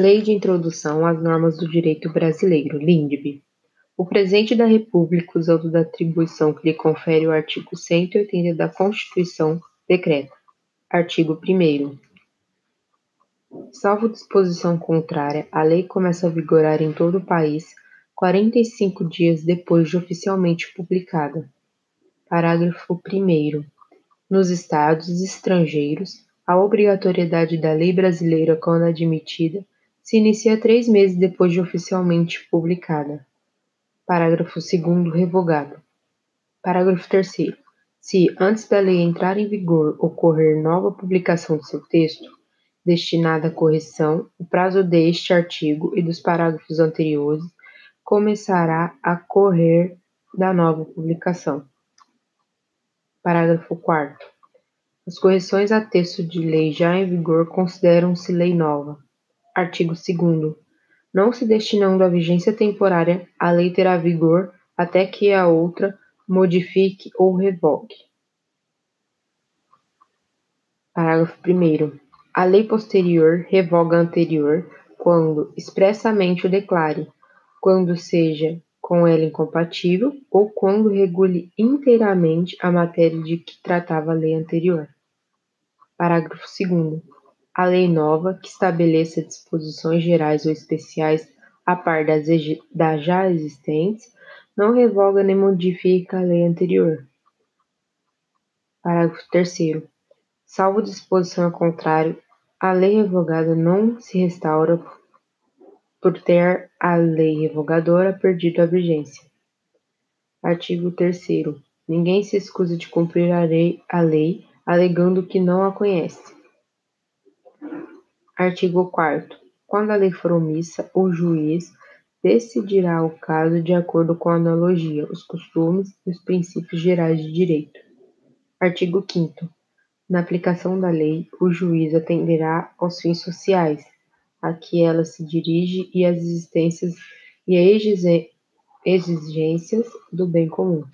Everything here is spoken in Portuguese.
Lei de Introdução às Normas do Direito Brasileiro, LINDB. O Presidente da República, usando da atribuição que lhe confere o artigo 180 da Constituição, decreta. Artigo 1 Salvo disposição contrária, a lei começa a vigorar em todo o país 45 dias depois de oficialmente publicada. Parágrafo 1 Nos estados estrangeiros, a obrigatoriedade da lei brasileira, quando admitida, se inicia três meses depois de oficialmente publicada. Parágrafo 2 revogado. Parágrafo 3 Se, antes da lei entrar em vigor, ocorrer nova publicação de seu texto, destinada à correção, o prazo deste artigo e dos parágrafos anteriores começará a correr da nova publicação. Parágrafo 4 As correções a texto de lei já em vigor consideram-se lei nova. Artigo 2 Não se destinando a vigência temporária, a lei terá vigor até que a outra modifique ou revogue. Parágrafo 1 A lei posterior revoga a anterior quando expressamente o declare, quando seja com ela incompatível ou quando regule inteiramente a matéria de que tratava a lei anterior. Parágrafo 2 a lei nova, que estabeleça disposições gerais ou especiais a par das, das já existentes, não revoga nem modifica a lei anterior. Parágrafo 3 Salvo disposição ao contrário, a lei revogada não se restaura por ter a lei revogadora perdido a vigência. Artigo 3 Ninguém se escusa de cumprir a lei, a lei alegando que não a conhece. Artigo 4 Quando a lei for omissa, o juiz decidirá o caso de acordo com a analogia, os costumes e os princípios gerais de direito. Artigo 5 Na aplicação da lei, o juiz atenderá aos fins sociais a que ela se dirige e às existências e exigências do bem comum.